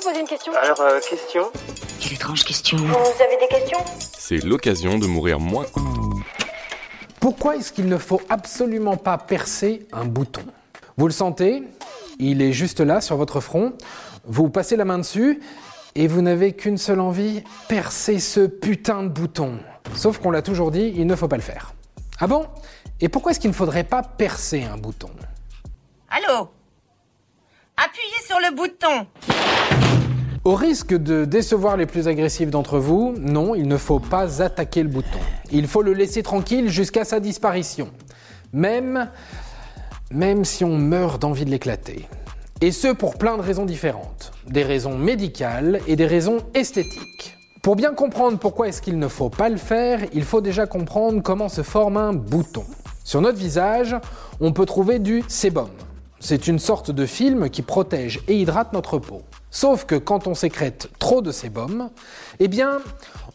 vous poser une question Alors, euh, question Quelle étrange question. Vous avez des questions? C'est l'occasion de mourir moins. Pourquoi est-ce qu'il ne faut absolument pas percer un bouton? Vous le sentez? Il est juste là sur votre front. Vous passez la main dessus et vous n'avez qu'une seule envie percer ce putain de bouton. Sauf qu'on l'a toujours dit, il ne faut pas le faire. Ah bon? Et pourquoi est-ce qu'il ne faudrait pas percer un bouton? Allô? Appuyez sur le bouton. Au risque de décevoir les plus agressifs d'entre vous, non, il ne faut pas attaquer le bouton. Il faut le laisser tranquille jusqu'à sa disparition. Même, si on meurt d'envie de l'éclater. Et ce pour plein de raisons différentes. Des raisons médicales et des raisons esthétiques. Pour bien comprendre pourquoi est-ce qu'il ne faut pas le faire, il faut déjà comprendre comment se forme un bouton. Sur notre visage, on peut trouver du sébum. C'est une sorte de film qui protège et hydrate notre peau. Sauf que quand on sécrète trop de sébum, eh bien,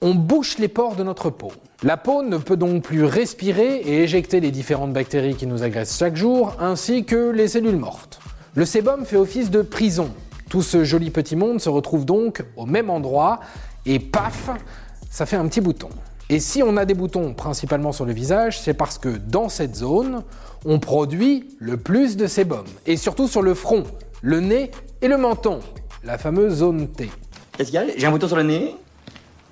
on bouche les pores de notre peau. La peau ne peut donc plus respirer et éjecter les différentes bactéries qui nous agressent chaque jour, ainsi que les cellules mortes. Le sébum fait office de prison. Tout ce joli petit monde se retrouve donc au même endroit et paf, ça fait un petit bouton. Et si on a des boutons principalement sur le visage, c'est parce que dans cette zone, on produit le plus de sébum. Et surtout sur le front, le nez et le menton, la fameuse zone T. Qu'est-ce qu'il y a J'ai un bouton sur le nez?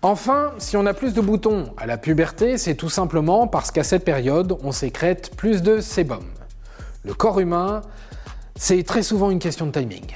Enfin, si on a plus de boutons à la puberté, c'est tout simplement parce qu'à cette période, on sécrète plus de sébum. Le corps humain, c'est très souvent une question de timing.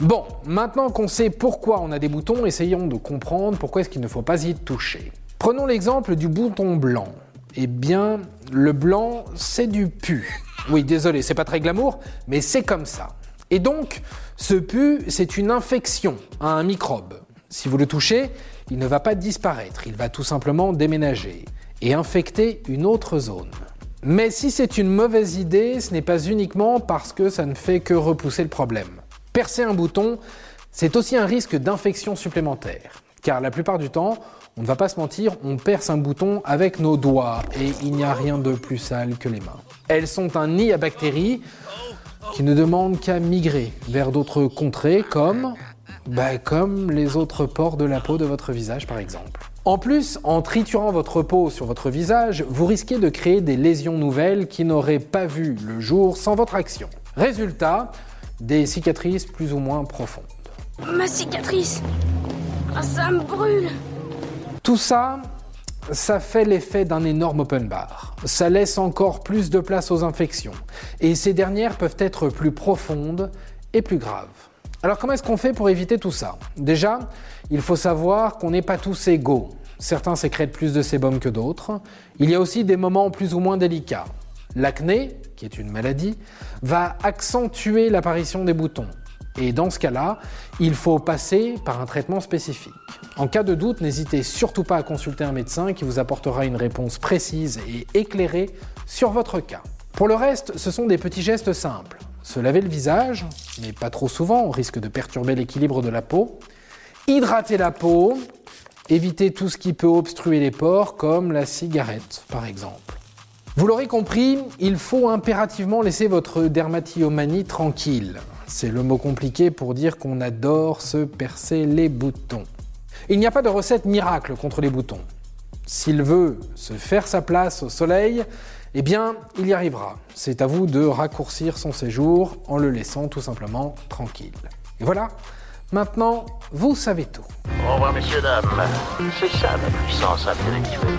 Bon, maintenant qu'on sait pourquoi on a des boutons, essayons de comprendre pourquoi est-ce qu'il ne faut pas y toucher. Prenons l'exemple du bouton blanc. Eh bien, le blanc, c'est du pu. Oui, désolé, c'est pas très glamour, mais c'est comme ça. Et donc, ce pu, c'est une infection à un microbe. Si vous le touchez, il ne va pas disparaître, il va tout simplement déménager et infecter une autre zone. Mais si c'est une mauvaise idée, ce n'est pas uniquement parce que ça ne fait que repousser le problème. Percer un bouton, c'est aussi un risque d'infection supplémentaire. Car la plupart du temps, on ne va pas se mentir, on perce un bouton avec nos doigts et il n'y a rien de plus sale que les mains. Elles sont un nid à bactéries qui ne demandent qu'à migrer vers d'autres contrées comme, bah, comme les autres pores de la peau de votre visage par exemple. En plus, en triturant votre peau sur votre visage, vous risquez de créer des lésions nouvelles qui n'auraient pas vu le jour sans votre action. Résultat, des cicatrices plus ou moins profondes. Ma cicatrice Ah, Ça me brûle Tout ça, ça fait l'effet d'un énorme open bar. Ça laisse encore plus de place aux infections. Et ces dernières peuvent être plus profondes et plus graves. Alors comment est-ce qu'on fait pour éviter tout ça? Déjà, il faut savoir qu'on n'est pas tous égaux. Certains sécrètent plus de sébum que d'autres. Il y a aussi des moments plus ou moins délicats. L'acné, qui est une maladie, va accentuer l'apparition des boutons. Et dans ce cas-là, il faut passer par un traitement spécifique. En cas de doute, n'hésitez surtout pas à consulter un médecin qui vous apportera une réponse précise et éclairée sur votre cas. Pour le reste, ce sont des petits gestes simples. Se laver le visage, mais pas trop souvent, au risque de perturber l'équilibre de la peau. Hydrater la peau, éviter tout ce qui peut obstruer les pores, comme la cigarette par exemple. Vous l'aurez compris, il faut impérativement laisser votre dermatillomanie tranquille. C'est le mot compliqué pour dire qu'on adore se percer les boutons. Il n'y a pas de recette miracle contre les boutons. S'il veut se faire sa place au soleil, eh bien, il y arrivera. C'est à vous de raccourcir son séjour en le laissant tout simplement tranquille. Et voilà, maintenant, vous savez tout. Au revoir, messieurs, dames. C'est ça ma puissance intellectuelle.